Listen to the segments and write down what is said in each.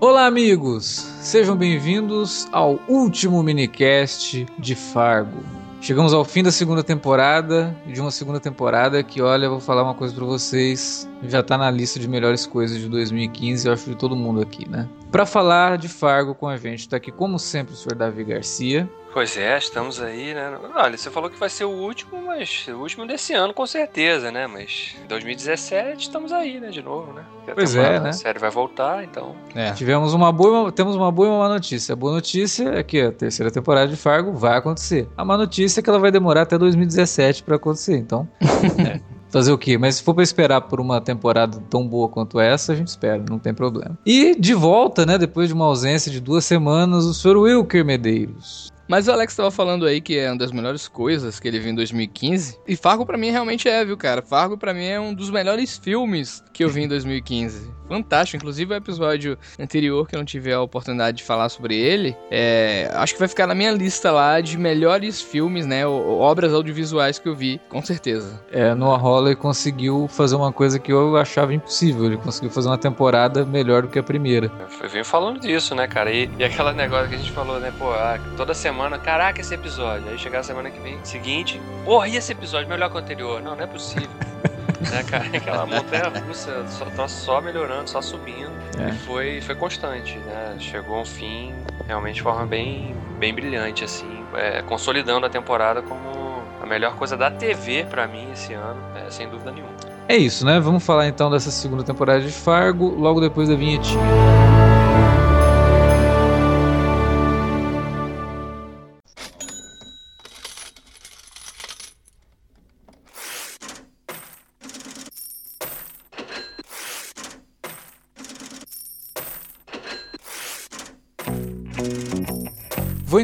Olá, amigos! Sejam bem-vindos ao último minicast de Fargo. Chegamos ao fim da segunda temporada, de uma segunda temporada que, olha, vou falar uma coisa para vocês, já tá na lista de melhores coisas de 2015, eu acho de todo mundo aqui, né? Para falar de Fargo com a gente, tá aqui como sempre o Sr. Davi Garcia. Pois é, estamos aí, né? Olha, você falou que vai ser o último, mas o último desse ano com certeza, né? Mas 2017 estamos aí, né? De novo, né? Pois é, né? A série vai voltar, então. É. Tivemos uma boa, temos uma boa e uma má notícia. A boa notícia é que a terceira temporada de Fargo vai acontecer. A má notícia é que ela vai demorar até 2017 para acontecer, então. é. Fazer o quê? Mas se for pra esperar por uma temporada tão boa quanto essa, a gente espera, não tem problema. E de volta, né? Depois de uma ausência de duas semanas, o Sr. Wilker Medeiros. Mas o Alex tava falando aí que é uma das melhores coisas que ele viu em 2015. E Fargo para mim realmente é, viu, cara? Fargo para mim é um dos melhores filmes que eu vi em 2015. Fantástico. Inclusive o episódio anterior, que eu não tive a oportunidade de falar sobre ele, é... acho que vai ficar na minha lista lá de melhores filmes, né? Obras audiovisuais que eu vi, com certeza. É, Noah Hawley conseguiu fazer uma coisa que eu achava impossível. Ele conseguiu fazer uma temporada melhor do que a primeira. Eu venho falando disso, né, cara? E, e aquela negócio que a gente falou, né? Pô, ah, toda semana, caraca, esse episódio. Aí chegar a semana que vem, seguinte, porra, e esse episódio melhor que o anterior? Não, não é possível. né, cara? Aquela montanha russa só, tá só melhorando, só subindo. É. E foi, foi constante, né? Chegou a um fim realmente de forma bem, bem brilhante, assim, é, consolidando a temporada como a melhor coisa da TV para mim esse ano, é, sem dúvida nenhuma. É isso, né? Vamos falar então dessa segunda temporada de Fargo, logo depois da vinhetinha.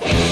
Bye.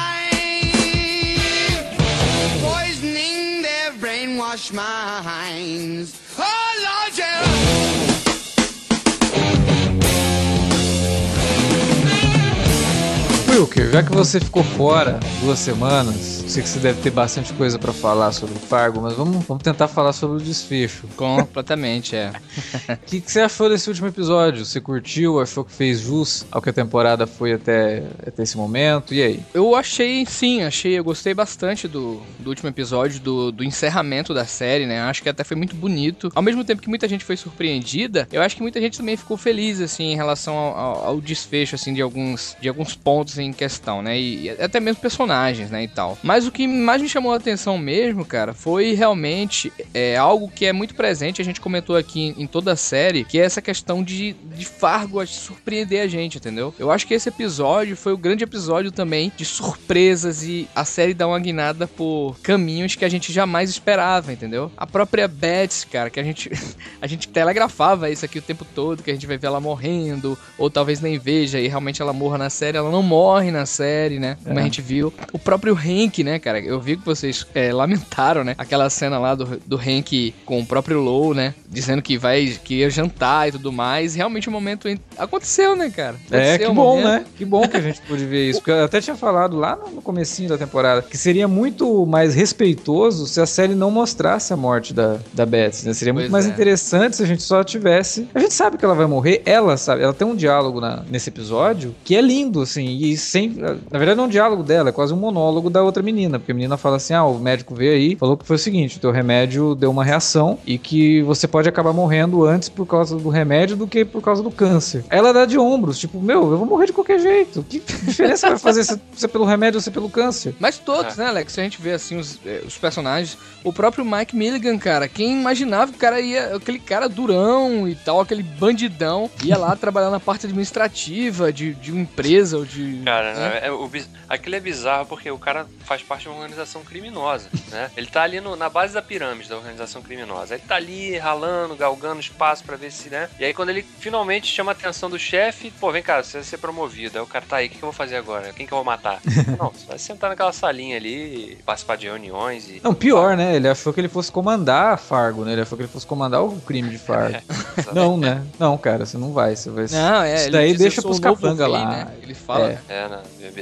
poisoning their brainwashed minds. Oh Lord, yeah. Wilker, já que você ficou fora duas semanas, sei que você deve ter bastante coisa para falar sobre o Fargo, mas vamos, vamos tentar falar sobre o desfecho. Completamente, é. O que, que você achou desse último episódio? Você curtiu? Achou que fez jus ao que a temporada foi até, até esse momento? E aí? Eu achei, sim, achei, eu gostei bastante do, do último episódio, do, do encerramento da série, né? Acho que até foi muito bonito. Ao mesmo tempo que muita gente foi surpreendida, eu acho que muita gente também ficou feliz, assim, em relação ao, ao, ao desfecho, assim, de alguns, de alguns pontos em questão, né? E, e até mesmo personagens, né, e tal. Mas Mas o que mais me chamou a atenção mesmo, cara, foi realmente é, algo que é muito presente, a gente comentou aqui em, em toda a série, que é essa questão de, de Fargo surpreender a gente, entendeu? Eu acho que esse episódio foi o grande episódio também de surpresas e a série dá uma guinada por caminhos que a gente jamais esperava, entendeu? A própria Betsy, cara, que a gente, a gente telegrafava isso aqui o tempo todo, que a gente vai ver ela morrendo, ou talvez nem veja e realmente ela morra na série, ela não morre na série, né? Como É. a gente viu. O próprio Hank, né, cara? Eu vi que vocês é, lamentaram, né? Aquela cena lá do, do Hank com o próprio Low, né? Dizendo que vai, que ia jantar e tudo mais. Realmente o momento en- aconteceu, né, cara? É, Aconteceu que o bom, momento. né? Que bom que a gente pôde ver isso. Porque eu até tinha falado lá no comecinho da temporada que seria muito mais respeitoso se a série não mostrasse a morte da, da Betsy, né? Seria muito Pois mais é. interessante se a gente só tivesse... A gente sabe que ela vai morrer, ela sabe. Ela tem um diálogo na- nesse episódio que é lindo, assim, e sem... Na verdade não é um diálogo dela, é quase um monólogo da outra menina, porque a menina fala assim, ah, o médico veio aí, falou que foi o seguinte, o teu remédio deu uma reação e que você pode acabar morrendo antes por causa do remédio do que por causa do câncer. Ela dá de ombros, tipo, meu, eu vou morrer de qualquer jeito. Que diferença vai fazer se se é pelo remédio ou se é pelo câncer? Mas todos, né, Alex? Se a gente vê assim os, eh, os personagens, o próprio Mike Milligan, cara, quem imaginava que o cara ia, aquele cara durão e tal, aquele bandidão, ia lá trabalhar na parte administrativa de, de uma empresa ou de. Cara, né? né, é, o aquilo é bizarro porque o cara faz parte de uma organização criminosa, né? Ele tá ali no- na base da pirâmide da organização criminosa. Ele tá ali ralando, galgando espaço pra ver se, né? E aí quando ele finalmente chama a atenção do chefe, pô, vem cá, você vai ser promovido. Aí o cara tá aí, o que, que eu vou fazer agora? Quem que eu vou matar? Não, você vai sentar naquela salinha ali, participar de reuniões e. Não, pior, né? Ele achou que ele fosse comandar a Fargo, né? Ele achou que ele fosse comandar o crime de Fargo. Não, né? Não, cara, você não vai. Você vai... Não, é. Isso daí deixa "Eu sou pros capanga rei", lá. né? Ele fala. É. É, né?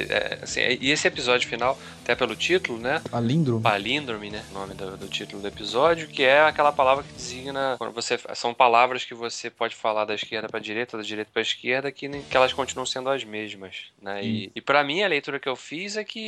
É, assim, e esse episódio final, até pelo título, né? Palíndromo. palíndrome, né? O nome do, do título do episódio, que é aquela palavra que designa quando você são palavras que você pode falar da esquerda para direita, da direita para esquerda, que, nem- que elas continuam sendo as mesmas, né? E, e para mim a leitura que eu fiz é que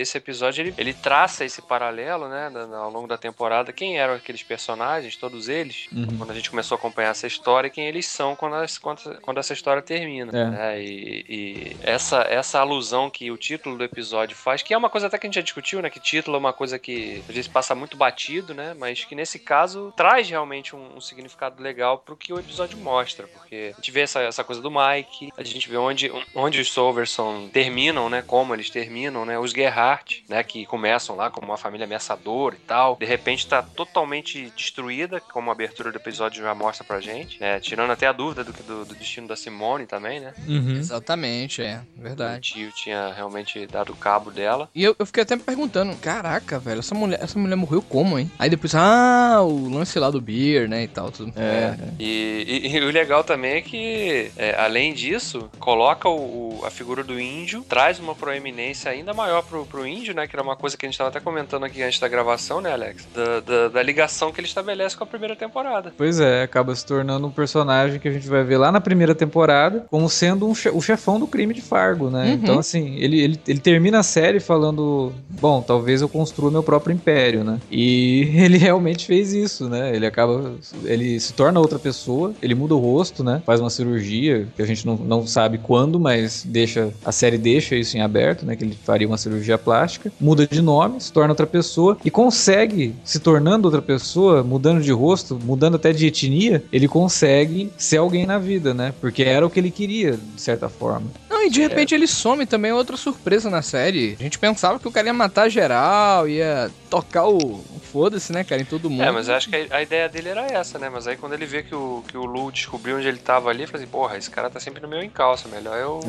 esse episódio ele, ele traça esse paralelo, né? ao longo da temporada, quem eram aqueles personagens, todos eles, Uhum. quando a gente começou a acompanhar essa história, e quem eles são quando, as- quando, quando essa história termina. É. né? E, e essa, essa alusão que o título do episódio faz, que é uma coisa até que a gente já discutiu, né? Que título é uma coisa que às vezes passa muito batido, né? Mas que nesse caso traz realmente um, um significado legal pro que o episódio mostra. Porque a gente vê essa, essa coisa do Mike, a gente vê onde, onde os Solverson terminam, né? Como eles terminam, né? Os Gerhardt, né? Que começam lá como uma família ameaçadora e tal. De repente tá totalmente destruída, como a abertura do episódio já mostra pra gente, né? Tirando até a dúvida do, do, do destino da Simone também, né? Uhum. Exatamente, é. O Verdade. tio tinha realmente dado cabo dela. E eu, eu fiquei até me perguntando, caraca, velho, essa mulher, essa mulher morreu como, hein? Aí depois, ah, o lance lá do Beer, né, e tal, tudo. É. E, e- e o legal também é que, é, além disso, coloca o, o- a figura do índio, traz uma proeminência ainda maior pro, pro índio, né? Que era uma coisa que a gente tava até comentando aqui antes da gravação, né, Alex? Da, da- da ligação que ele estabelece com a primeira temporada. Pois é, acaba se tornando um personagem que a gente vai ver lá na primeira temporada como sendo um che- o chefão do crime de Fargo, né? Uhum. Então, assim, ele, ele, ele termina a série falando: Bom, talvez eu construa meu próprio império, né? E ele realmente fez isso, né? Ele acaba. Ele se torna outra pessoa, ele muda o rosto, né? Faz uma cirurgia, que a gente não, não sabe quando, mas deixa. A série deixa isso em aberto, né? Que ele faria uma cirurgia plástica, muda de nome, se torna outra pessoa e consegue, se tornando outra pessoa, mudando de rosto, mudando até de etnia, ele consegue ser alguém na vida, né? Porque era o que ele queria, de certa forma. E de repente ele some também, outra surpresa na série. A gente pensava que o cara ia matar geral, ia tocar o, foda-se, né, cara, em todo mundo. É, mas eu acho que a, a ideia dele era essa, né? Mas aí quando ele vê que o, que o Lu descobriu onde ele tava ali, ele fala assim, porra, esse cara tá sempre no meu encalço, melhor eu...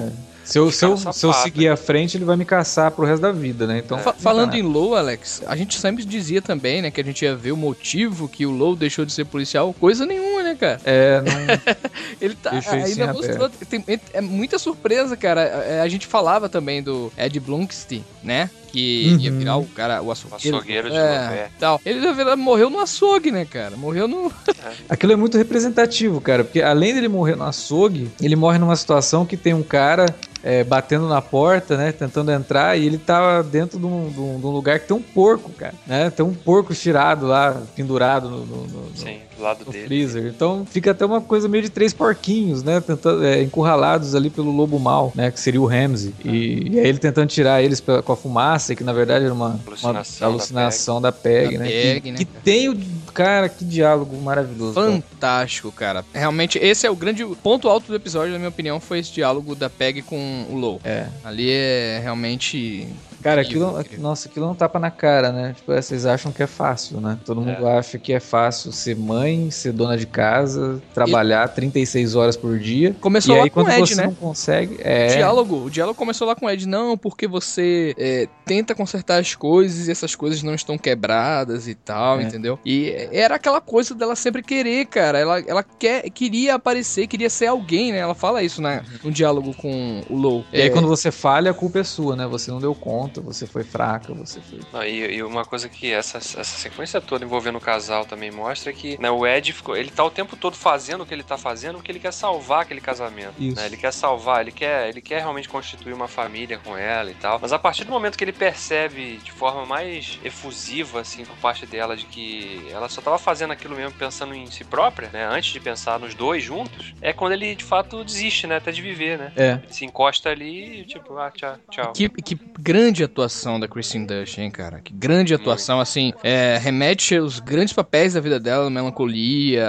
Se eu, se eu, se eu seguir à frente, ele vai me caçar pro resto da vida, né? Então, Fa- falando em Low, Alex, a gente sempre dizia também, né, que a gente ia ver o motivo que o Low deixou de ser policial. Coisa nenhuma, né, cara? É, não. Ele tá isso ainda mostrou. Tem, é muita surpresa, cara. É, A gente falava também do Ed Blumstein, né? Que Uhum. ia virar o cara, o açougueiro. açougueiro de é, Lopé. tal. Ele na verdade, morreu no açougue, né, cara? Morreu no. Aquilo é muito representativo, cara, porque além dele morrer no açougue, ele morre numa situação que tem um cara é, batendo na porta, né? Tentando entrar, e ele tá dentro de um, de um- de um lugar que tem um porco, cara. Né? Tem um porco estirado lá, pendurado no, no- no- no- Sim, do lado no dele. freezer. Então fica até uma coisa meio de três porquinhos, né? Tentando, é, encurralados ali pelo lobo mal, né? Que seria o Ramsey. E, e aí ele tentando tirar eles pela- com a fumaça, que na verdade era uma uma Alucinação alucinação, da Peg, Da né? Peg, que, né, que cara? tem o. Cara, que diálogo maravilhoso. cara. Fantástico, cara. Realmente, esse é o grande ponto alto do episódio, na minha opinião, foi esse diálogo da Peg com o Low. É. Ali é realmente. Cara, Incrível, aquilo, incrível. nossa, aquilo não tapa na cara, né? Tipo, é, vocês acham que é fácil, né? Todo mundo acha que é fácil ser mãe, ser dona de casa, trabalhar 36 horas por dia. Começou e lá aí, com quando o Ed, você né? não consegue. O É. diálogo, o diálogo começou lá com o Ed, não, porque você é, tenta consertar as coisas e essas coisas não estão quebradas e tal, É. entendeu? E era aquela coisa dela sempre querer, cara. Ela, ela quer, queria aparecer, queria ser alguém, né? Ela fala isso na, no diálogo com o Low. E aí, É, quando você falha, a culpa é sua, né? Você não deu conta, você foi fraca, você foi. Não, e, e uma coisa que essa, essa sequência toda envolvendo o casal também mostra é que né, o Ed ficou, ele tá o tempo todo fazendo o que ele tá fazendo porque ele quer salvar aquele casamento. Né? Ele quer salvar, ele quer, ele quer realmente constituir uma família com ela e tal. Mas a partir do momento que ele percebe de forma mais efusiva, assim, por parte dela, de que ela só tava fazendo aquilo mesmo pensando em si própria, né? Antes de pensar nos dois juntos, é quando ele de fato desiste, né? Até de viver, né? É. Ele se encosta ali e tipo, ah, tchau, tchau. Que, que grande atuação da Kristen Dunst, hein, cara? Que grande atuação, assim, é, remete aos grandes papéis da vida dela, melancolia,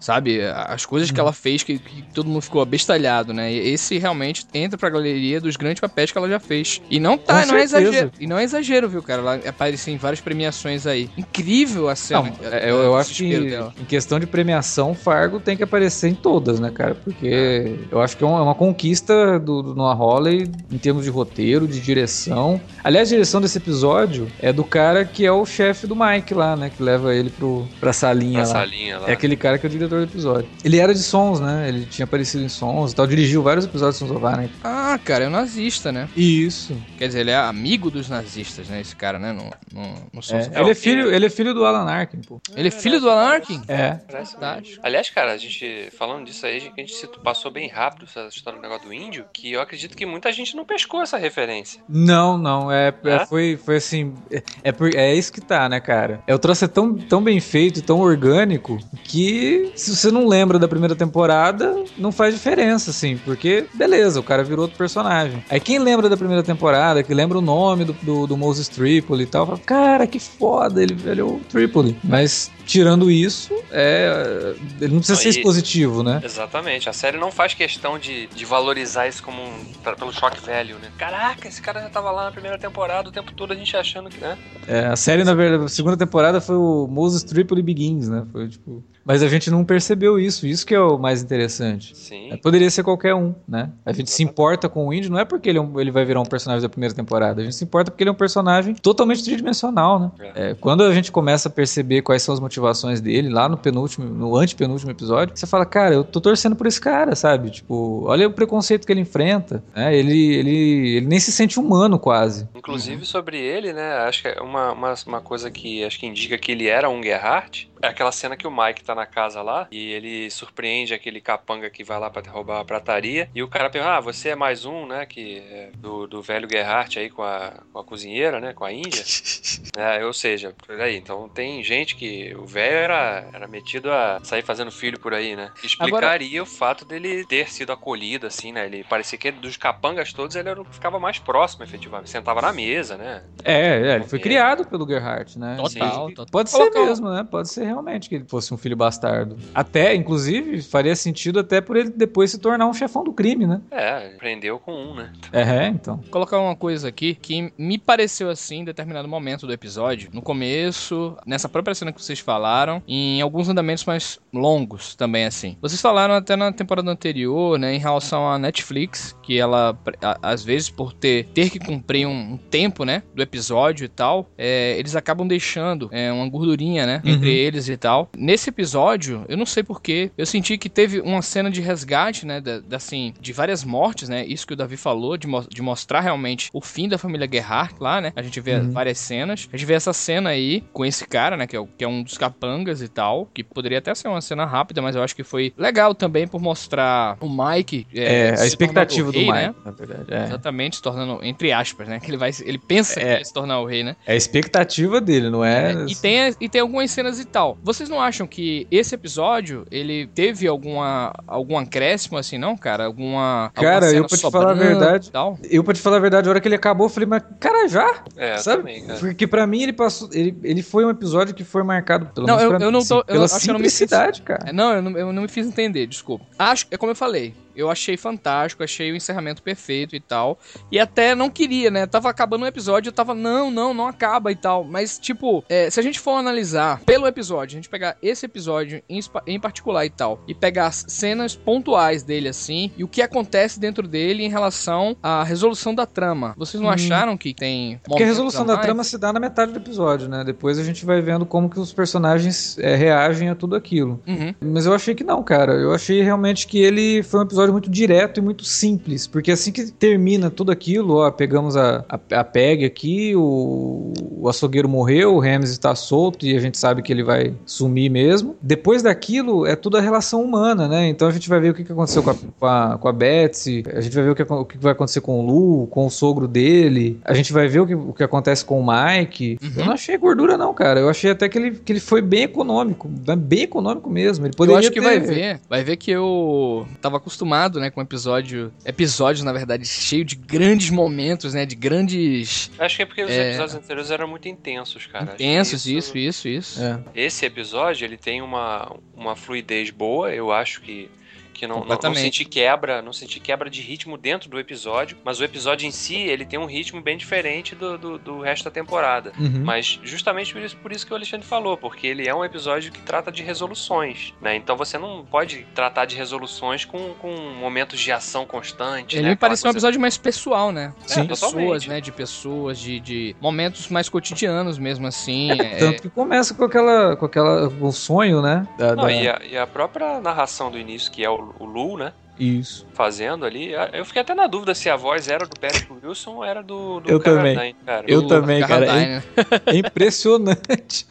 sabe? As coisas que ela fez que, que todo mundo ficou abestalhado, né? E esse realmente entra pra galeria dos grandes papéis que ela já fez. E não tá, não é exagero. E não é exagero, viu, cara? Ela aparece em várias premiações aí. Incrível a cena. Não, é, eu, eu acho que dela. em questão de premiação, Fargo tem que aparecer em todas, né, cara? Porque eu acho que é uma, é uma conquista do, do Noah Hawley em termos de roteiro, de direção. Aliás, a direção desse episódio é do cara que é o chefe do Mike lá, né? Que leva ele pro, pra salinha Na lá. salinha lá. É aquele cara que é o diretor do episódio. Ele era de sons, né? Ele tinha aparecido em sons e tal. Dirigiu vários episódios de Sons of Anarchy. Ah, cara, é um nazista, né? Isso. Quer dizer, ele é amigo dos nazistas, né? Esse cara, né? Não, não, não sou- É. Ele, é filho, ele é filho do Alan Arkin, pô. Ele é filho do Alan Arkin? É. Fantástico. Aliás, cara, a gente falando disso aí, a gente citou- passou bem rápido essa história do negócio do índio, que eu acredito que muita gente não pescou essa referência. Não, não, é, é, É? foi, foi assim, é, é, por- é isso que tá, né, cara? É o troço é tão, tão bem feito, tão orgânico, que se você não lembra da primeira temporada, não faz diferença, assim, porque, beleza, o cara virou outro personagem. Aí quem lembra da primeira temporada, que lembra o nome do, do, do Moses Tripoli e tal, fala, cara, que foda, ele, ele é o Tripoli. Mas, tirando isso, é, ele não precisa Não, ser expositivo, né? Exatamente. A série não faz questão de, de valorizar isso como um, pra- pelo choque velho, né? Caraca, esse cara já tava lá na primeira temporada o tempo todo a gente achando que, né? É, a série, na verdade, a segunda temporada foi o Moses Tripoli Begins, né? Foi tipo. Mas a gente não percebeu isso, isso que é o mais interessante. Sim. É, Poderia ser qualquer um, né? A gente se importa com o índio, não é porque ele, é um- ele vai virar um personagem da primeira temporada, a gente se importa porque ele é um personagem totalmente tridimensional, né? É, quando a gente começa a perceber quais são as motivações dele, lá no penúltimo, no antepenúltimo episódio, você fala, cara, eu tô torcendo por esse cara, sabe? Tipo, olha o preconceito que ele enfrenta, né? Ele, ele, ele nem se sente humano quase. Inclusive sobre ele, né? Acho que é uma, uma, uma coisa que acho que indica que ele era um Gerhardt. É aquela cena que o Mike tá na casa lá e ele surpreende aquele capanga que vai lá pra roubar a prataria. E o cara pergunta: Ah, você é mais um, né? Que é do, do velho Gerhardt aí com a, com a cozinheira, né? Com a Índia. É, ou seja, por aí. Então tem gente que o velho era, era metido a sair fazendo filho por aí, né? Explicaria o fato dele ter sido acolhido, assim, né? Ele parecia que dos capangas todos ele era o que ficava mais próximo, efetivamente. Sentava na mesa, né? É, é, ele foi É. criado pelo Gerhardt, né? Total, total. Pode ser mesmo, né? Pode ser realmente que ele fosse um filho bastardo. Até, inclusive, faria sentido até por ele depois se tornar um chefão do crime, né? É, prendeu com um, né? É, então. Vou colocar uma coisa aqui que me pareceu assim em determinado momento do episódio. No começo, nessa própria cena que vocês falaram, em alguns andamentos mais longos também, assim. Vocês falaram até na temporada anterior, né, em relação à Netflix, que ela, às vezes, por ter, ter que cumprir um, um tempo, né, do episódio e tal, é, eles acabam deixando é, uma gordurinha, né, Uhum. entre eles deles e tal. Nesse episódio, eu não sei porquê, eu senti que teve uma cena de resgate, né, da, da, assim, de várias mortes, né, isso que o Davi falou, de, mo de mostrar realmente o fim da família Gerhardt lá, né, a gente vê Uhum. várias cenas, a gente vê essa cena aí com esse cara, né, que é, que é um dos capangas e tal, que poderia até ser uma cena rápida, mas eu acho que foi legal também por mostrar o Mike. É, a se expectativa tornando do rei, Mike, né? na verdade. É. Exatamente, se tornando, entre aspas, né? Que ele vai. Ele pensa que É. vai se tornar o rei, né? É a expectativa dele, não é? E tem, e tem algumas cenas e tal. Vocês não acham que esse episódio, ele teve alguma, algum acréscimo, assim, não, cara? Alguma. Cara, alguma eu, pra te falar a verdade, e Tal? Eu, pra te falar a verdade, a hora que ele acabou, eu falei, mas cara, já? É, Sabe? também, cara. Porque pra mim ele passou. Ele, ele foi um episódio que foi marcado pelo Não, menos eu- pra eu mim, não tô- assim, eu pela acho que eu não me fiz- simplicidade, cara. É, Não, eu não, eu não me fiz entender, desculpa. Acho, é como eu falei, eu achei fantástico, achei o encerramento perfeito e tal. E até não queria, né? Tava acabando o episódio, eu tava, não, não, não acaba e tal. Mas, tipo, é, se a gente for analisar pelo episódio, a gente pegar esse episódio em, em particular e tal, e pegar as cenas pontuais dele assim, e o que acontece dentro dele em relação à resolução da trama. Vocês não Hum. acharam que tem. Porque a resolução da trama se dá na metade do episódio, né? Depois a gente vai vendo como que os personagens é, reagem a tudo aquilo. Uhum. Mas eu achei que não, cara. Eu achei realmente que ele foi um episódio muito direto e muito simples. Porque assim que termina tudo aquilo, ó, pegamos a, a, a PEG aqui, o, o açougueiro morreu, o Ramsey está solto e a gente sabe que ele vai sumir mesmo. Depois daquilo, é tudo a relação humana, né? Então a gente vai ver o que, que aconteceu com a, com, a, com a Betsy, a gente vai ver o que, o que vai acontecer com o Lu, com o sogro dele, a gente vai ver o que, o que acontece com o Mike. Uhum. Eu não achei gordura, não, cara. Eu achei até que ele, que ele foi bem econômico, bem econômico mesmo. Ele Eu poderia acho que ter- vai ver. Vai ver que eu tava acostumado, né, com episódio. Episódios, na verdade, cheio de grandes momentos, né? De grandes. Acho que é porque os É. episódios anteriores eram muito intensos, cara. Intensos, isso, isso, isso. É. Esse episódio, ele tem uma, uma fluidez boa, eu acho que, que não, não, não senti quebra, não senti quebra de ritmo dentro do episódio, mas o episódio em si, ele tem um ritmo bem diferente do, do, do resto da temporada. Uhum. Mas justamente por isso, por isso que o Alexandre falou, porque ele é um episódio que trata de resoluções, né? Então você não pode tratar de resoluções com, com momentos de ação constante. Ele né? me Aquela parecia um coisa- episódio mais pessoal, né? Sim. De pessoas, totalmente. né? De pessoas, de, de momentos mais cotidianos mesmo, assim. é- Tanto que começa com aquela, com aquela, com o sonho, né? Da, Não, da- e, a, e a própria narração do início, que é o, o Lu, né? Isso. Fazendo ali, eu fiquei até na dúvida se a voz era do Patrick Wilson ou era do, do Eu também. Cara. Eu do também, cara, Carradine, né? É impressionante.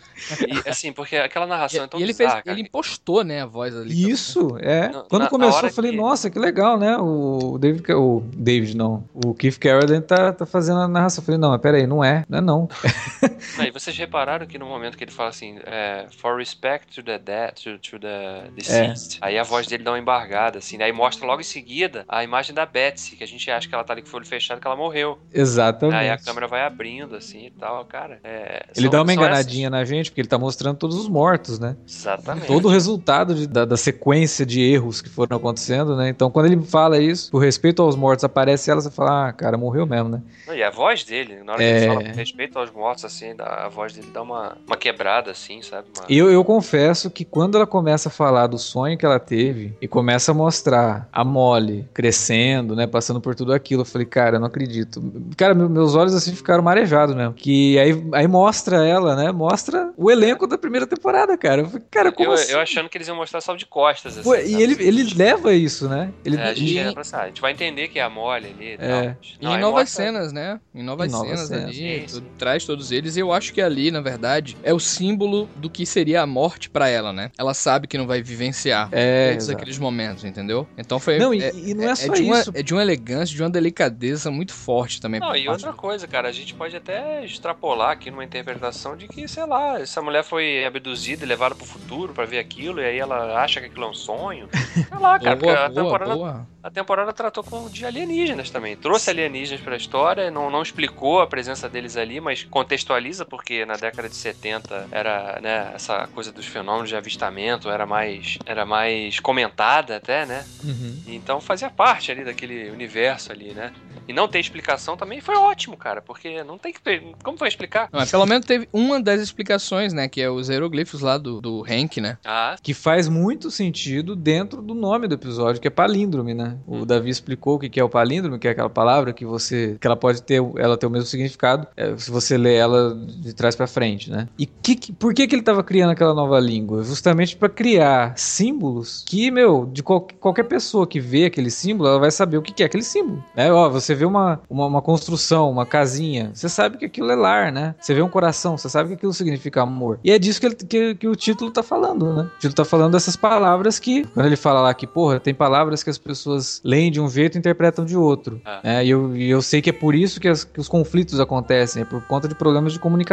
E, assim, porque aquela narração é tão E ele fez. bizarra, cara. Ele impostou, né, a voz ali. Isso, é. Na- Quando na começou, hora eu falei, que- nossa, que legal, né? O David. O David, não. O Keith Carradine tá, tá fazendo a narração. Eu falei, não, mas peraí, não é, não é não. Aí vocês repararam que no momento que ele fala assim, é, for respect to the dead, to, to the deceased, aí a voz dele dá uma embargada, assim, né? aí mostra logo em seguida a imagem da Betsy, que a gente acha que ela tá ali com o olho fechado, que ela morreu. Exatamente. Aí a câmera vai abrindo, assim, e tal, cara. é, Ele são- dá uma enganadinha na gente, porque ele tá mostrando todos os mortos, né? essas- Exatamente. Todo o resultado de- da, da sequência de erros que foram acontecendo, né? Então, quando ele fala isso, por respeito aos mortos, aparece ela, você fala, ah, cara, morreu mesmo, né? E a voz dele, na hora É. que ele fala com respeito aos mortos, assim, dá- a voz dele dá uma, uma quebrada, assim, sabe? Uma- Eu, eu confesso que quando ela começa a falar do sonho que ela teve e começa a mostrar a Molly crescendo, né, passando por tudo aquilo, eu falei, cara, eu não acredito. Cara, meu- meus olhos assim ficaram marejados mesmo. Que aí, aí mostra ela, né, mostra o elenco da primeira temporada, cara. Eu falei, cara, como eu, assim? eu achando que eles iam mostrar só de costas, assim. Pô, e ele, ele leva isso, né? Ele, É, a gente, E- a gente vai entender que é a Molly ali e É. tal. E Não, em novas mostra- cenas, né? Em novas Em novas cenas cenas. ali, Sim, tudo- sim. traz todos eles. E eu acho que ali, na verdade, é o símbolo do que seria a morte pra ela, né? Ela sabe que não vai vivenciar É, todos exato. aqueles momentos, entendeu? Então foi. Não, e, é, e não é, só de uma, isso. é de uma elegância, de uma delicadeza muito forte também. Não, e parte outra coisa, cara, a gente pode até extrapolar aqui numa interpretação de que, sei lá, essa mulher foi abduzida e levada pro futuro pra ver aquilo, e aí ela acha que aquilo é um sonho. Sei lá, cara, porque Boa, a boa, temporada, boa. a temporada tratou com de alienígenas também. Trouxe alienígenas pra história, não, não explicou a presença deles ali, mas contextualiza, porque na década de 70 era, né, essa coisa dos fenômenos de avistamento era mais, era mais comentada até, né? Uhum. Então fazia parte ali daquele universo ali, né? E não ter explicação também foi ótimo, cara, porque não tem que ter. Como vai explicar? Não, mas pelo menos teve uma das explicações, né? Que é os hieroglifos lá do, do Hank, né? Ah, Que faz muito sentido dentro do nome do episódio, que é palíndrome, né? O Davi explicou o que é o palíndrome, que é aquela palavra que você. que ela pode ter, ela ter o mesmo significado. É, se você lê ela de trás pra frente, né? E que, que- por que, que ele tava criando aquela nova língua? Justamente pra criar símbolos que, meu, de qual- qualquer pessoa que vê aquele símbolo, ela vai saber o que, que é aquele símbolo. Né? Ó, você vê uma, uma, uma construção, uma casinha, você sabe que aquilo é lar, né? Você vê um coração, você sabe que aquilo significa amor. E é disso que, ele- que, que o título tá falando, né? O título tá falando dessas palavras que, quando ele fala lá que, porra, tem palavras que as pessoas leem de um jeito e interpretam de outro. Ah. É, e, eu, eu sei que é por isso que, as- que os conflitos acontecem, é por conta de problemas de comunicação.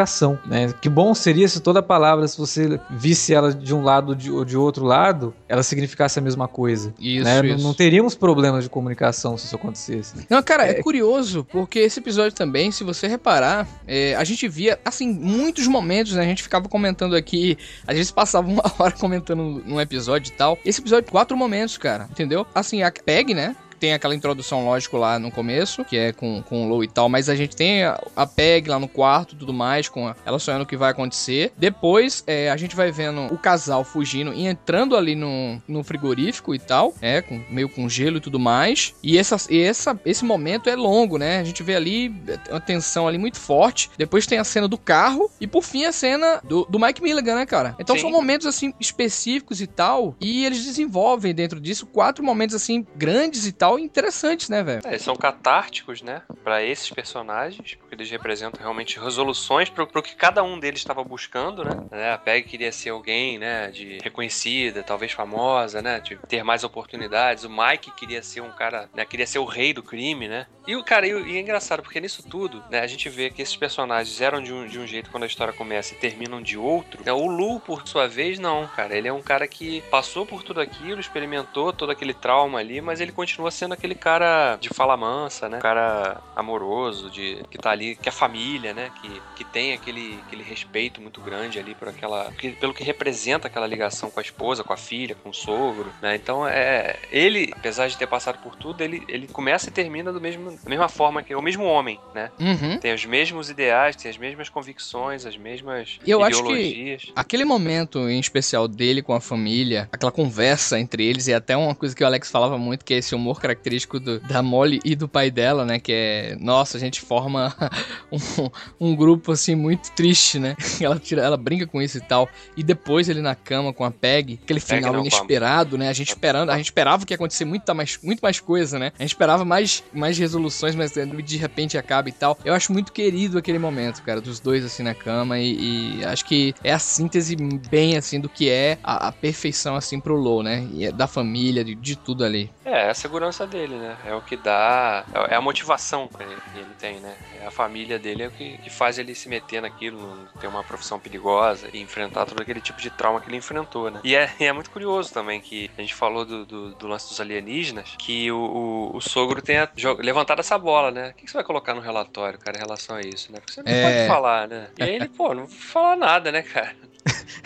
Né? Que bom seria se toda palavra, se você visse ela de um lado de- ou de outro lado, ela significasse a mesma coisa. Isso, né? Não- isso. Não teríamos problemas de comunicação se isso acontecesse. Não, cara, é curioso, porque esse episódio também, se você reparar, é, a gente via, assim, muitos momentos, né? A gente ficava comentando aqui, às vezes passava uma hora comentando num episódio e tal. Esse episódio, quatro momentos, cara, entendeu? Assim, a Peg, né? Tem aquela introdução, lógico, lá no começo, que é com, com o Low e tal, mas a gente tem a, a Peg lá no quarto e tudo mais, com a- ela sonhando o que vai acontecer. Depois, é, a gente vai vendo o casal fugindo e entrando ali no, no frigorífico e tal, é, com, meio com gelo e tudo mais. E, essa, e essa, esse momento é longo, né? A gente vê ali é, uma tensão ali muito forte. Depois tem a cena do carro e, por fim, a cena do, do Mike Milligan, né, cara? Então Sim. são momentos, assim, específicos e tal, e eles desenvolvem dentro disso quatro momentos, assim, grandes e tal, interessantes, né, velho? É, são catárticos, né? Pra esses personagens, porque eles representam realmente resoluções pro, pro que cada um deles estava buscando, né? Né, A Peg queria ser alguém, né? De reconhecida, talvez famosa, né? De ter mais oportunidades. O Mike queria ser um cara, né? Queria ser o rei do crime, né? E o cara, e, e é engraçado, porque nisso tudo, né? A gente vê que esses personagens eram de um, de um jeito quando a história começa e terminam de outro. né, O Lu, por sua vez, não, cara. Ele é um cara que passou por tudo aquilo, experimentou todo aquele trauma ali, mas ele continua sendo aquele cara de fala mansa, né? Um cara amoroso, de que tá ali, que é família, né? Que, que tem aquele, aquele respeito muito grande ali por aquela. que- pelo que representa aquela ligação com a esposa, com a filha, com o sogro, né? Então é. Ele, apesar de ter passado por tudo, ele, ele começa e termina do mesmo, da mesma forma que é o mesmo homem, né? Uhum. Tem os mesmos ideais, tem as mesmas convicções, as mesmas Eu acho que- ideologias. Aquele momento em especial dele com a família, aquela conversa entre eles, e até uma coisa que o Alex falava muito, que é esse humor característico do- da Molly e do pai dela, né? Que é, nossa, a gente forma um, um grupo assim muito triste, né? Ela, tira, ela brinca com isso e tal. E depois ele na cama com a Peg, aquele final não, inesperado, né? A gente esperando, a gente esperava que ia acontecer muita mais, muito mais coisa, né? A gente esperava mais, mais resoluções, mas de repente acaba e tal. Eu acho muito querido aquele momento, cara, dos dois assim na cama e, e acho que é a síntese bem assim do que é a, a perfeição assim pro Low, né? E é da família, de, de tudo ali. É a segurança dele, né? É o que dá. É a motivação que ele tem, né? É a família dele é o que, que faz ele se meter naquilo, ter uma profissão perigosa e enfrentar todo aquele tipo de trauma que ele enfrentou, né? E é, é muito curioso também que a gente falou do, do, do lance dos alienígenas, que o, o, o sogro tenha levantado essa bola, né? O que que você vai colocar no relatório, cara, em relação a isso, né? Porque você não É. pode falar, né? E aí ele, pô, não vou falar nada, né, cara?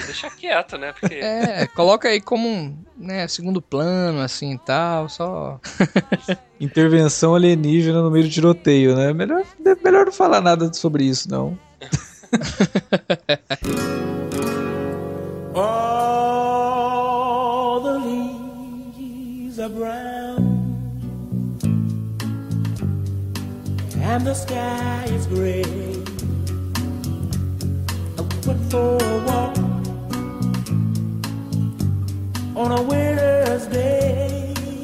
Deixa quieto, né? Porque. É, coloca aí como um, né, segundo plano assim e tal, só Intervenção alienígena no meio do tiroteio, né? Melhor, melhor não falar nada sobre isso, não. All the leaves are brown and the sky is gray. For a walk on a winter's day.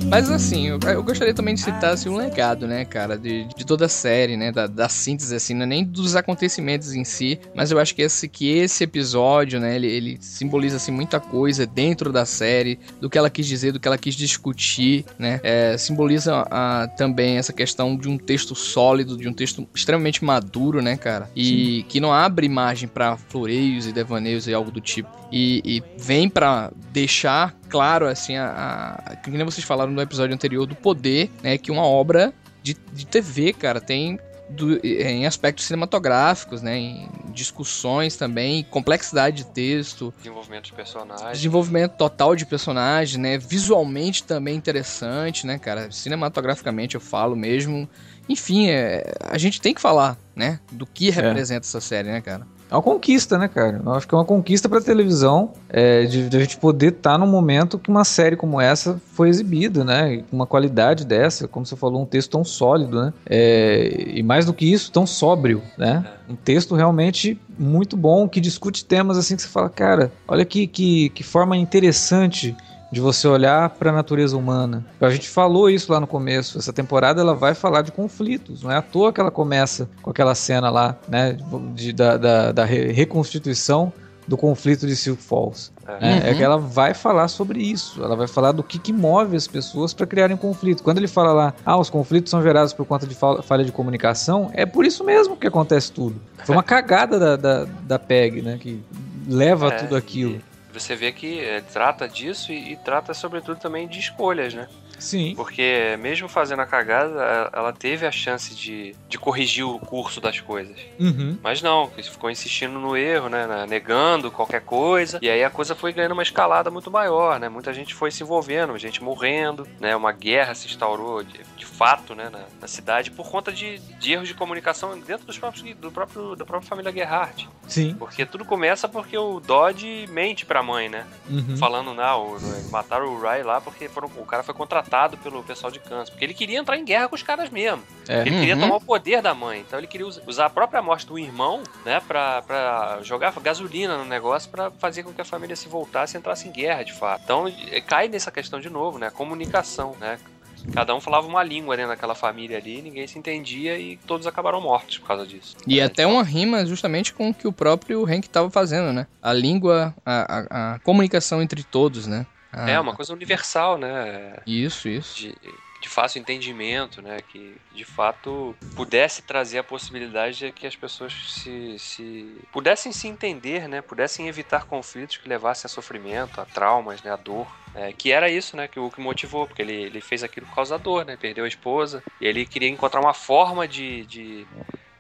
Mas assim, eu, eu gostaria também de citar assim, um legado, né, cara, de, de toda a série, né, da, da síntese, assim, não é nem dos acontecimentos em si, mas eu acho que esse, que esse episódio, né, ele, ele simboliza, assim, muita coisa dentro da série, do que ela quis dizer, do que ela quis discutir, né, é, simboliza ah, também essa questão de um texto sólido, de um texto extremamente maduro, né, cara, e que não abre margem pra floreios e devaneios e algo do tipo, e, e vem pra deixar claro, assim, a, a, que nem vocês falaram no episódio anterior, do poder, né, que uma obra de, de TV, cara, tem do- em aspectos cinematográficos, né, em discussões também, complexidade de texto, Desenvolvimento de personagens. desenvolvimento total de personagem, né, visualmente também interessante, né, cara, cinematograficamente eu falo mesmo. Enfim, é, a gente tem que falar, né, do que representa essa série, né, cara. É uma conquista, né, cara? Eu acho que é uma conquista pra televisão é, de, de a gente poder estar num momento que uma série como essa foi exibida, né? Uma qualidade dessa, como você falou, um texto tão sólido, né? É, e mais do que isso, tão sóbrio, né? Um texto realmente muito bom que discute temas assim que você fala, cara, olha que, que, que forma interessante de você olhar para a natureza humana. A gente falou isso lá no começo. Essa temporada ela vai falar de conflitos. Não é à toa que ela começa com aquela cena lá, né, de, da, da, da re- reconstituição do conflito de Silk Falls. É, é que ela vai falar sobre isso. Ela vai falar do que, que move as pessoas para criarem conflito. Quando ele fala lá, ah, os conflitos são gerados por conta de fal- falha de comunicação, é por isso mesmo que acontece tudo. Foi uma cagada da, da, da PEG, né, que leva É, tudo aquilo. Você vê que é, trata disso e, e trata sobretudo também de escolhas, né? Sim. Porque mesmo fazendo a cagada, ela- teve a chance de, de corrigir o curso das coisas. Uhum. Mas não, ficou insistindo no erro, né? Negando qualquer coisa. E aí a coisa foi ganhando uma escalada muito maior, né? Muita gente foi se envolvendo, gente morrendo, né? Uma guerra se instaurou de, de fato, né? Na, na cidade por conta de, de erros de comunicação dentro dos próprios, do próprio, da própria família Gerhardt. Sim. Porque tudo começa porque o Dodge mente pra mãe, né? Uhum. Falando, não, mataram o Ray lá porque foram, o cara foi contratado pelo pessoal de Kansas. Porque ele queria entrar em guerra com os caras mesmo. É. Ele queria Uhum. tomar o poder da mãe. Então ele queria us- usar a própria morte do irmão, né, pra, pra jogar gasolina no negócio pra fazer com que a família se voltasse e entrasse em guerra, de fato. Então eh, cai nessa questão de novo, né? Comunicação, né? Cada um falava uma língua dentro daquela família ali, ninguém se entendia e todos acabaram mortos por causa disso. E É, até uma rima justamente com o que o próprio Hank estava fazendo, né? A língua, a, a- a comunicação entre todos, né? A- É uma coisa universal, né? Isso, isso. de, de fácil entendimento, né? Que de fato pudesse trazer a possibilidade de que as pessoas se, se pudessem se entender, né? Pudessem evitar conflitos que levassem a sofrimento, a traumas, né? A dor. É, que era isso, né? Que o que motivou, porque ele, ele fez aquilo por causa da dor, né? Perdeu a esposa e ele queria encontrar uma forma de, de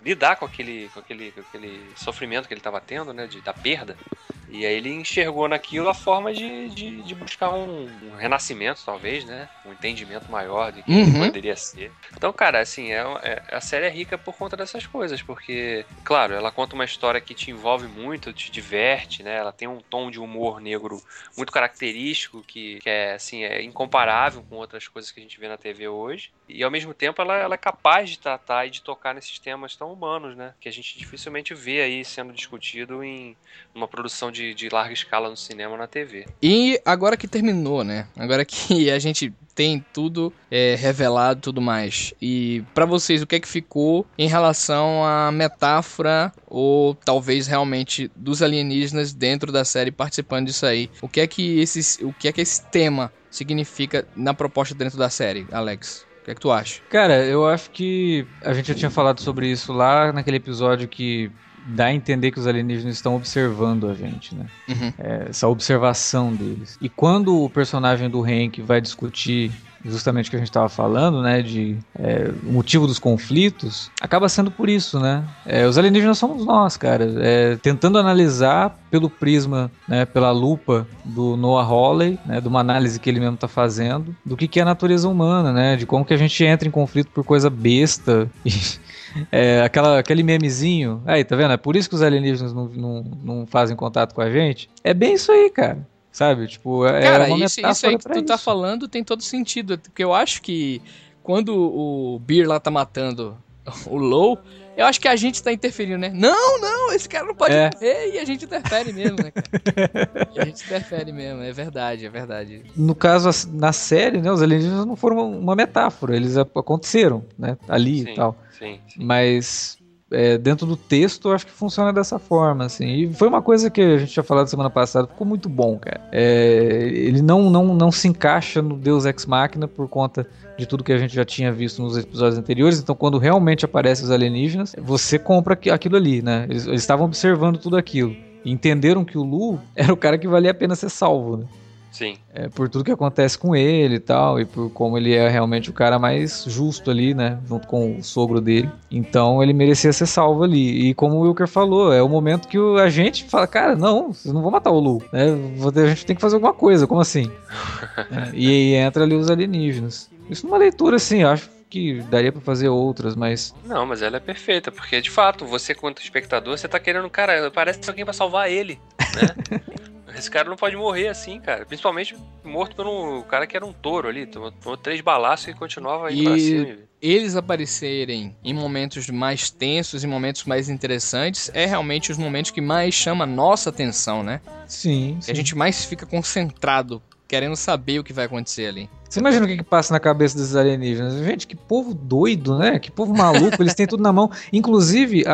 lidar com aquele, com aquele, com aquele sofrimento que ele estava tendo, né? De, da perda. E aí ele enxergou naquilo a forma de, de, de buscar um, um renascimento, talvez, né? Um entendimento maior de quem Uhum. poderia ser. Então, cara, assim, é, é- a série é rica por conta dessas coisas, porque, claro, ela conta uma história que te envolve muito, te diverte, né? Ela tem um tom de humor negro muito característico, que, que é, assim, é incomparável com outras coisas que a gente vê na TV hoje. E, ao mesmo tempo, ela, ela é capaz de tratar e de tocar nesses temas tão humanos, né? Que a gente dificilmente vê aí sendo discutido em uma produção de, de larga escala no cinema ou na TV. E agora que terminou, né? Agora que a gente tem tudo é, revelado e tudo mais. E pra vocês, o que é que ficou em relação à metáfora ou talvez realmente dos alienígenas dentro da série participando disso aí? O que é que esses, o que é que esse tema significa na proposta dentro da série, Alex? O que é que tu acha? Cara, eu acho que a gente já tinha falado sobre isso lá naquele episódio que dá a entender que os alienígenas estão observando a gente, né? Uhum. É, essa observação deles. E quando o personagem do Hank vai discutir justamente o que a gente estava falando, né, de é, motivo dos conflitos, acaba sendo por isso, né? É, os alienígenas somos nós, cara. É, tentando analisar pelo prisma, né, pela lupa do Noah Hawley, né, de uma análise que ele mesmo está fazendo, do que, que é a natureza humana, né, de como que a gente entra em conflito por coisa besta e é, aquela, aquele memezinho. Aí, tá vendo? É por isso que os alienígenas não, não, não fazem contato com a gente. É bem isso aí, cara. Sabe? Tipo, é Cara, uma isso, isso aí que tu tá isso. falando tem todo sentido. Porque eu acho que quando o Beer lá tá matando o Low, eu acho que a gente tá interferindo, né? Não, não, esse cara não pode É. morrer e a gente interfere mesmo, né, cara? E a gente interfere mesmo, é verdade, é verdade. No caso, as- na série, né, os alienígenas não foram uma metáfora, eles aconteceram, né? Ali Sim. e tal. Sim, sim. Mas é, dentro do texto, acho que funciona dessa forma, assim. E foi uma coisa que a gente tinha falado semana passada, ficou muito bom, cara. É, ele não, não, não se encaixa no Deus Ex Machina por conta de tudo que a gente já tinha visto nos episódios anteriores. Então, quando realmente aparecem os alienígenas, você compra aqui- aquilo ali, né? Eles estavam observando tudo aquilo. E entenderam que o Lu era o cara que valia a pena ser salvo, né? Sim. É, por tudo que acontece com ele e tal, e por como ele é realmente o cara mais justo ali, né? Junto com o sogro dele. Então ele merecia ser salvo ali. E como o Wilker falou, é o momento que a gente fala, cara, não, vocês não vão matar o Lu. Né? A gente tem que fazer alguma coisa, como assim? É, e aí entra ali os alienígenas. Isso numa leitura, assim, acho que daria pra fazer outras, mas. Não, mas ela é perfeita, porque de fato, você, quanto espectador, você tá querendo, cara, parece alguém pra salvar ele, né? Esse cara não pode morrer assim, cara. Principalmente morto por um cara que era um touro ali. Tomou, tomou três balaços e continuava indo pra E cima. eles aparecerem em momentos mais tensos, em momentos mais interessantes, é realmente os momentos que mais chama a nossa atenção, né? Sim. Que a gente mais fica concentrado, querendo saber o que vai acontecer ali. Você imagina o que, que passa na cabeça desses alienígenas? Gente, que povo doido, né? Que povo maluco, eles têm tudo na mão. Inclusive, a,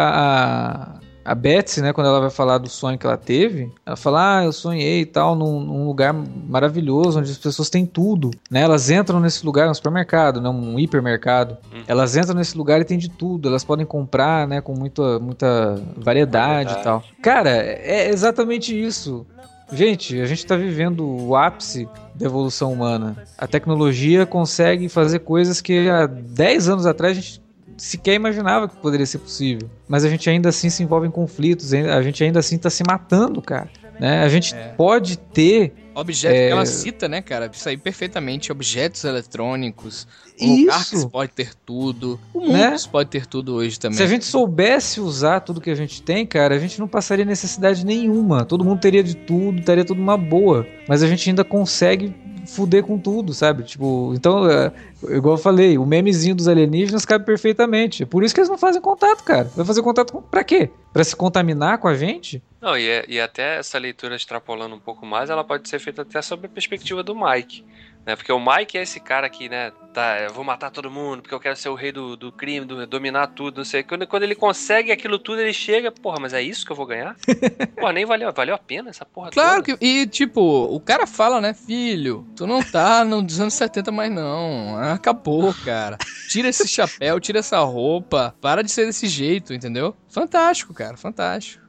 a, a Betsy, né, quando ela vai falar do sonho que ela teve, ela fala, ah, eu sonhei e tal, num, num lugar maravilhoso, onde as pessoas têm tudo, né? Elas entram nesse lugar, um supermercado, né, um hipermercado. Uhum. Elas entram nesse lugar e tem de tudo, elas podem comprar, né, com muita, muita variedade, Variedade. e tal. Cara, é exatamente isso. Gente, a gente tá vivendo o ápice da evolução humana. A tecnologia consegue fazer coisas que há 10 anos atrás a gente sequer imaginava que poderia ser possível. Mas a gente ainda assim se envolve em conflitos, a gente ainda assim tá se matando, cara. Né? A gente É. pode ter Objetos É. que ela cita, né, cara? Isso aí perfeitamente. Objetos eletrônicos. Lugar que isso. pode ter tudo. O mundo Né? pode ter tudo hoje também. Se a gente soubesse usar tudo que a gente tem, cara, a gente não passaria necessidade nenhuma. Todo mundo teria de tudo, estaria tudo uma boa. Mas a gente ainda consegue fuder com tudo, sabe? Tipo, então, é, igual eu falei, o memezinho dos alienígenas cabe perfeitamente. É por isso que eles não fazem contato, cara. Vai fazer contato com, pra quê? Pra se contaminar com a gente? Não, e, é- e até essa leitura extrapolando um pouco mais, ela pode ser feita até sob a perspectiva do Mike. Né? Porque o Mike é esse cara que, né, tá, eu vou matar todo mundo, porque eu quero ser o rei do, do crime, do- dominar tudo, não sei. Quando, quando ele consegue aquilo tudo, ele chega, porra, mas é isso que eu vou ganhar? porra, nem valeu, valeu a pena essa porra Claro toda? que. E, tipo, o cara fala, né, filho, tu não tá no- nos anos 70 mais não. Acabou, cara. Tira esse chapéu, tira essa roupa. Para de ser desse jeito, entendeu? Fantástico, cara, fantástico.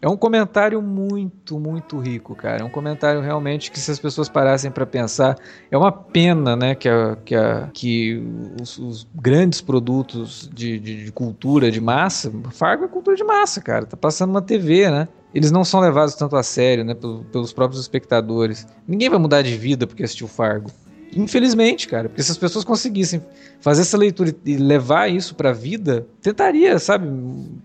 É um comentário muito, muito rico, cara. É um comentário realmente que se as pessoas parassem pra pensar, é uma pena, né, que, a- que, a- que os, os grandes produtos de, de- de cultura de massa, Fargo é cultura de massa, cara. Tá passando uma TV, né? Eles não são levados tanto a sério, né, pelo- pelos próprios espectadores. Ninguém vai mudar de vida porque assistiu Fargo. Infelizmente, cara, porque se as pessoas conseguissem fazer essa leitura e levar isso pra vida, tentaria, sabe,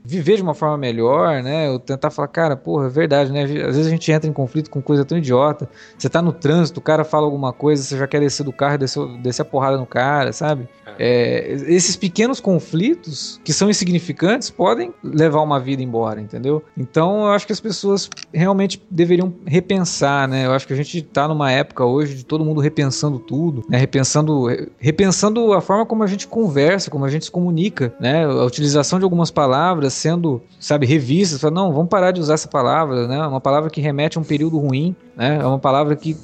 viver de uma forma melhor, né? Ou tentar falar, cara, porra, é verdade, né? Às vezes a gente entra em conflito com coisa tão idiota. Você tá no trânsito, o cara fala alguma coisa, você já quer descer do carro e descer, descer a porrada no cara, sabe? É, esses pequenos conflitos, que são insignificantes, podem levar uma vida embora, entendeu? Então eu acho que as pessoas realmente deveriam repensar, né? Eu acho que a gente tá numa época hoje de todo mundo repensando tudo, né? Repensando, repensando a forma como a gente conversa, como a gente se comunica, né? A utilização de algumas palavras sendo, sabe, revistas. Fala, não, vamos parar de usar essa palavra, né? Uma palavra que remete a um período ruim, né? É uma palavra que.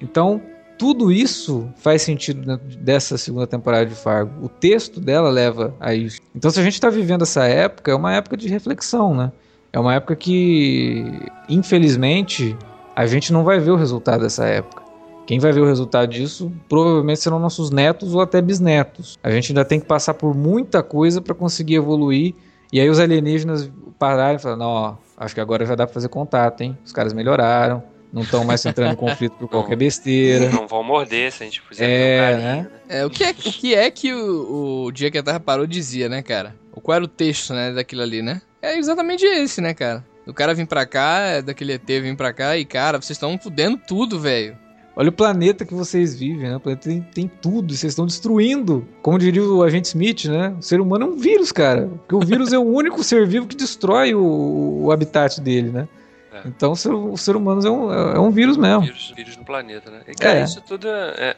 Então, tudo isso faz sentido dessa segunda temporada de Fargo. O texto dela leva a isso. Então, se a gente está vivendo essa época, é uma época de reflexão, né? É uma época que, infelizmente, a gente não vai ver o resultado dessa época. Quem vai ver o resultado disso provavelmente serão nossos netos ou até bisnetos. A gente ainda tem que passar por muita coisa para conseguir evoluir. E aí os alienígenas pararem e falar: não, ó, acho que agora já dá para fazer contato, hein? Os caras melhoraram, não estão mais entrando em conflito por qualquer besteira. Não vão morder se a gente fizer É, um carinho, né? né? É, o que é, o que, é que o, o Dia que a Terra Parou dizia, né, cara? O Qual era o texto, né, daquilo ali, né? É exatamente esse, né, cara? O cara vir pra cá, é daquele ET vir pra cá e, cara, vocês estão fudendo tudo, velho. Olha o planeta que vocês vivem, né? O planeta tem, tem tudo, e vocês estão destruindo. Como diria o agente Smith, né? O ser humano é um vírus, cara. Porque o vírus é o único ser vivo que destrói o, o habitat dele, né? É. Então o ser, o ser humano é um, é um vírus mesmo. Vírus, vírus no planeta, né? E, cara, É. isso tudo é, é-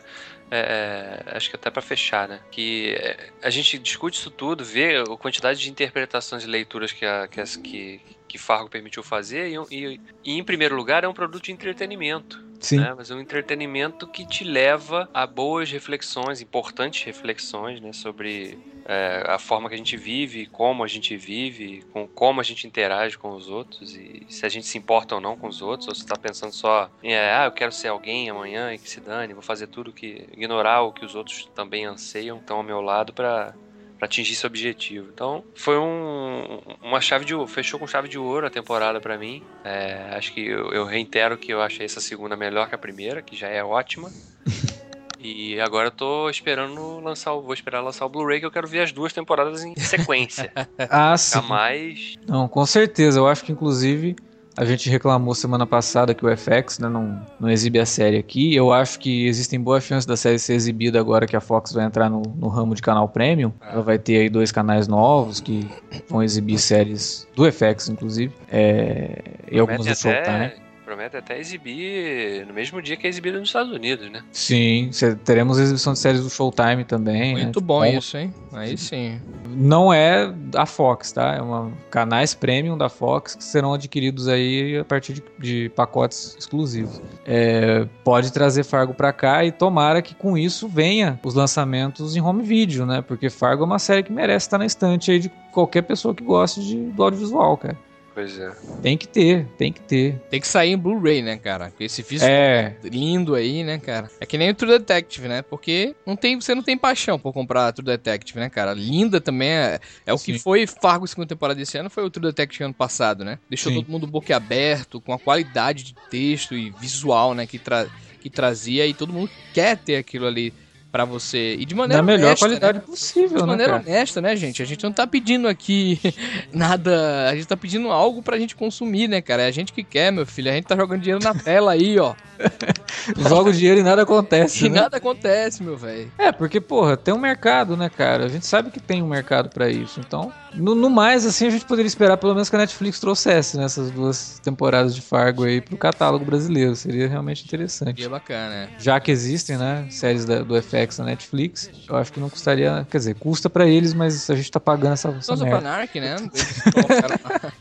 é- Acho que até pra fechar, né? Que é, a gente discute isso tudo, vê a quantidade de interpretações e leituras que, a, que, as- que, que Fargo permitiu fazer, e, e- e, em primeiro lugar é um produto de entretenimento. Sim. né? Mas é um entretenimento que te leva a boas reflexões, importantes reflexões, né? Sobre é, a forma que a gente vive, como a gente vive, com como a gente interage com os outros e se a gente se importa ou não com os outros, ou se tá pensando só em, ah, eu quero ser alguém amanhã e que se dane, vou fazer tudo que ignorar o que os outros também anseiam, estão ao meu lado para para atingir esse objetivo. Então, foi um, uma chave de ouro, fechou com chave de ouro a temporada pra mim. É, acho que eu, eu reitero que eu achei essa segunda melhor que a primeira, que já é ótima. E agora eu tô esperando lançar, o- vou esperar lançar o Blu-ray que eu quero ver as duas temporadas em sequência. Ah, sim. Ficar mais. Não, com certeza. Eu acho que, inclusive, a gente reclamou semana passada que o FX né, não, não exibe a série aqui. Eu acho que existem boas chances da série ser exibida agora que a Fox vai entrar no, no ramo de canal premium. Ela vai ter aí dois canais novos que vão exibir séries do FX, inclusive. É, e algumas do Showtime. até, promete até exibir no mesmo dia que é exibido nos Estados Unidos, né? Sim, cê- teremos exibição de séries do Showtime também. né? Muito bom Como- isso, hein? Aí sim. Não é a Fox, tá? É uma canais premium da Fox que serão adquiridos aí a partir de, de pacotes exclusivos. É, pode trazer Fargo pra cá e tomara que com isso venha os lançamentos em home video, né? Porque Fargo é uma série que merece estar na estante aí de qualquer pessoa que goste de, do audiovisual, cara. Pois é. Tem que ter, tem que ter. Tem que sair em Blu-ray, né, cara? Com esse físico É, lindo aí, né, cara? É que nem o True Detective, né? Porque não tem, você não tem paixão por comprar True Detective, né, cara? Linda também é, é o que foi Fargo segunda temporada desse ano, foi o True Detective ano passado, né? Deixou Sim. todo mundo boquiaberto, com a qualidade de texto e visual, né, que, tra que trazia e todo mundo quer ter aquilo ali pra você. E de maneira da melhor honesta, né? qualidade possível, De né, maneira cara? honesta, né, gente? A gente não tá pedindo aqui nada. A gente tá pedindo algo pra gente consumir, né, cara? É a gente que quer, meu filho. A gente tá jogando dinheiro na tela aí, ó. Joga o dinheiro e nada acontece, E né? nada acontece, meu velho. É, porque, porra, tem um mercado, né, cara? A gente sabe que tem um mercado pra isso. Então, no, no mais, assim, a gente poderia esperar pelo menos que a Netflix trouxesse nessas duas temporadas de Fargo aí pro catálogo brasileiro. Seria realmente interessante. Seria bacana, é. Já que existem, né, séries da- do FX na Netflix, eu acho que não custaria. Quer dizer, custa pra eles, mas a gente tá pagando essa, essa of merda. Anarchy, né? Eles colocaram lá,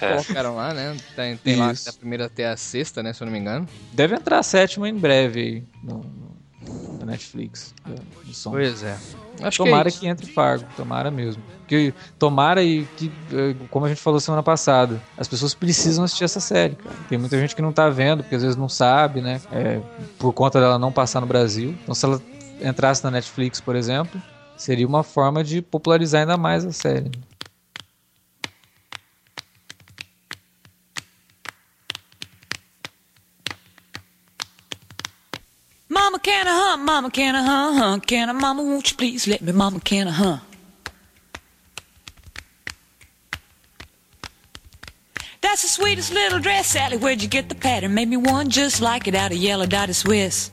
colocaram lá né? Tem, tem lá da primeira até a sexta, né? Se eu não me engano. Deve entrar a sétima em breve aí no, Netflix. da- som. Pois é. Acho tomara que, é que, entre Fargo, tomara mesmo. Que, tomara e que, eh, como a gente falou semana passada, as pessoas precisam assistir essa série, cara. Tem muita gente que não tá vendo, porque às vezes não sabe, né? É, por conta dela não passar no Brasil. Então, se ela entrasse na Netflix, por exemplo, seria uma forma de popularizar ainda mais a série. Mama, can I hunt? Mama, can I hunt? hunt? Can I, Mama, won't you please let me? Mama, can I hunt? That's the sweetest little dress, Sally. Where'd you get the pattern? Made me one just like it out of yellow dotted Swiss.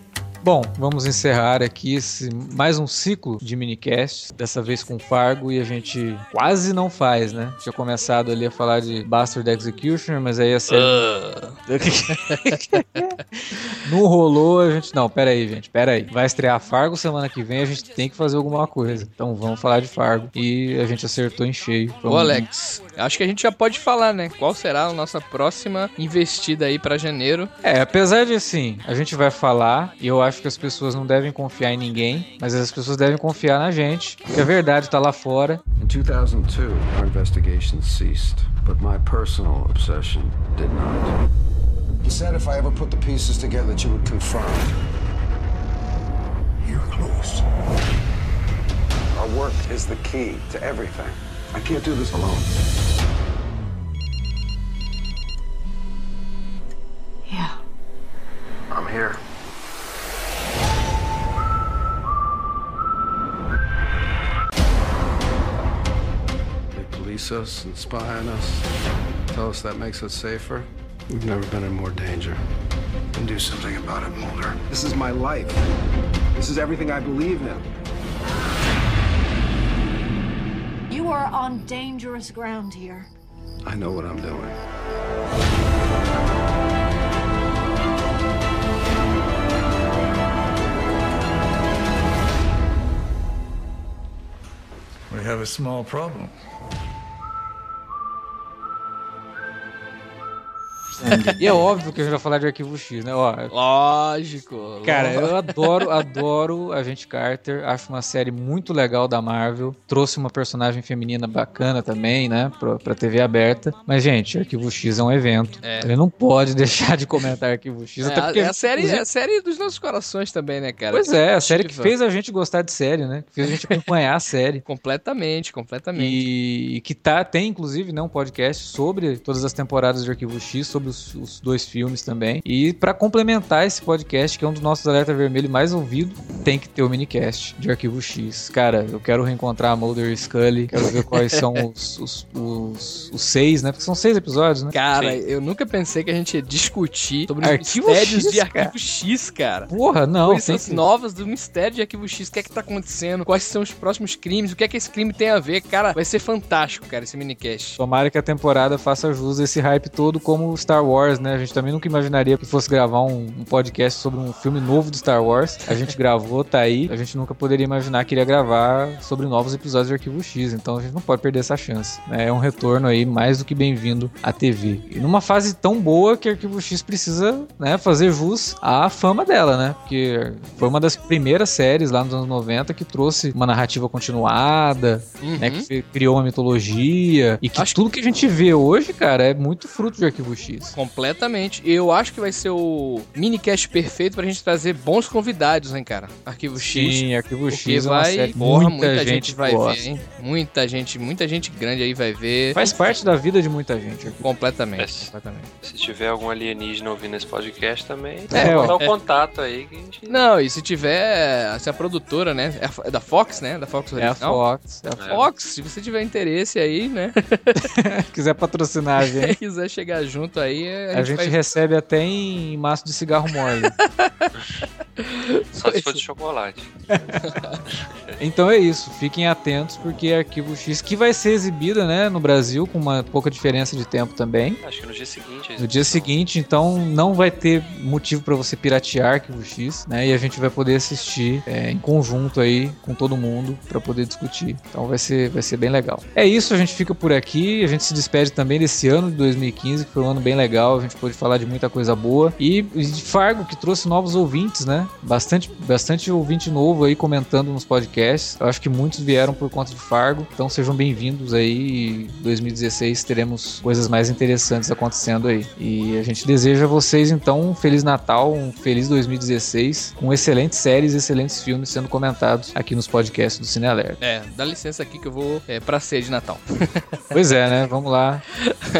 Bom, vamos encerrar aqui esse, mais um ciclo de minicasts, dessa vez com Fargo, e a gente quase não faz, né? Tinha começado ali a falar de Bastard Executioner, mas aí a série Não rolou, a gente. Não, pera aí, gente, pera aí. Vai estrear Fargo semana que vem, a gente tem que fazer alguma coisa. Então vamos falar de Fargo. E a gente acertou em cheio. Ô, Alex, acho que a gente já pode falar, né? Qual será a nossa próxima investida aí pra janeiro? É, apesar de assim, a gente vai falar, e eu acho que as pessoas não devem confiar em ninguém, mas as pessoas devem confiar na gente, que a verdade tá lá fora. In 2002, our investigation ceased, but my personal obsession did not. You said if I ever put the pieces together that you would confirm. You're close. Our work is the key to everything. I can't do this alone. Yeah. I'm here. Police us and spy on us. Tell us that makes us safer. We've never been in more danger. Then do something about it, Mulder. This is my life. This is everything I believe in. You are on dangerous ground here. I know what I'm doing. We have a small problem. E é óbvio que a gente vai falar de Arquivo X, né? Ó, Lógico. Cara, eu adoro, adoro a gente Carter. Acho uma série muito legal da Marvel. Trouxe uma personagem feminina bacana também, né? Pra, pra TV aberta. Mas, gente, Arquivo X é um evento. É. Ele não pode deixar de comentar Arquivo X. É, até a, porque, é a série, é a série dos nossos corações também, né, cara? Pois é, a série que Diva. fez a gente gostar de série, né? Que fez a gente acompanhar a série. Completamente, completamente. E, e que tá, tem inclusive né, um podcast sobre todas as temporadas de Arquivo X, sobre os, os dois filmes também. E pra complementar esse podcast, que é um dos nossos alerta vermelho mais ouvido, tem que ter o minicast de Arquivo X. Cara, eu quero reencontrar a Mulder e Scully, quero ver quais são os, os, os, os seis, né? Porque são seis episódios, né? Cara, Sim. eu nunca pensei que a gente ia discutir sobre os Arquivo mistérios X, de Arquivo cara. X, cara. Porra, não, Coisas que... novas do mistério de Arquivo X. O que é que tá acontecendo? Quais são os próximos crimes? O que é que esse crime tem a ver? Cara, vai ser fantástico, cara, esse minicast. Tomara que a temporada faça jus a esse hype todo como Star Wars, né? A gente também nunca imaginaria que fosse gravar um, um podcast sobre um filme novo do Star Wars. A gente gravou, tá aí. A gente nunca poderia imaginar que iria gravar sobre novos episódios de Arquivo X. Então a gente não pode perder essa chance. né? É um retorno aí mais do que bem-vindo à TV. E numa fase tão boa que Arquivo X precisa né, fazer jus à fama dela, né? Porque foi uma das primeiras séries lá nos anos 90 que trouxe uma narrativa continuada, né, que fe- criou uma mitologia e que Acho tudo que a gente vê hoje, cara, é muito fruto de Arquivo X. Completamente. Eu acho que vai ser o minicast perfeito pra gente trazer bons convidados, hein, cara? Arquivo X. Sim, Arquivo Porque X é vai, porra, muita, gente, vai gosta. ver, hein? Muita gente, muita gente grande aí vai ver. Faz parte da vida de muita gente. Arquivo. Completamente, É. completamente. Se tiver algum alienígena ouvindo esse podcast também, É, é, mandar ó. um contato aí que a gente. Não, e se tiver, se a produtora, né, é é da Fox, né, da Fox É a original. Fox. É a É. Fox, se você tiver interesse aí, né, quiser patrocinar a gente, quiser chegar junto aí, a gente vai- recebe até em maço de cigarro mole. Só se for de chocolate. Então é isso, fiquem atentos porque Arquivo X, que vai ser exibida né, no Brasil com uma pouca diferença de tempo também. Acho que no dia seguinte. a No dia seguinte, então não vai ter motivo para você piratear Arquivo X, né? E a gente vai poder assistir é, em conjunto aí com todo mundo para poder discutir. Então vai ser, vai ser bem legal. É isso, a gente fica por aqui. A gente se despede também desse ano de 2015, que foi um ano bem legal. A gente pôde falar de muita coisa boa e de Fargo que trouxe novos ouvintes, né? Bastante, bastante ouvinte novo aí comentando nos podcasts. Eu acho que muitos vieram por conta de Fargo. Então sejam bem-vindos aí. Em 2016 teremos coisas mais interessantes acontecendo aí. E a gente deseja a vocês então um feliz Natal, um feliz 2016, com excelentes séries, excelentes filmes sendo comentados aqui nos podcasts do Cine Alerta. É, dá licença aqui que eu vou é, pra ceia de Natal. Pois é, né? Vamos lá.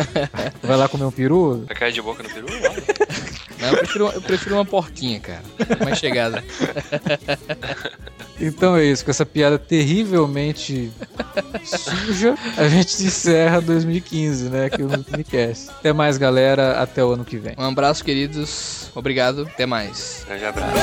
Vai lá comer um peru? Vai cair de boca no peru? Não. Não, eu, prefiro, eu prefiro uma porquinha, cara. Mais chegada. Então é isso, com essa piada terrivelmente suja, a gente encerra 2015, né? Aqui no Minicast. Até mais, galera. Até o ano que vem. Um abraço, queridos. Obrigado. Até mais. Grande abraço.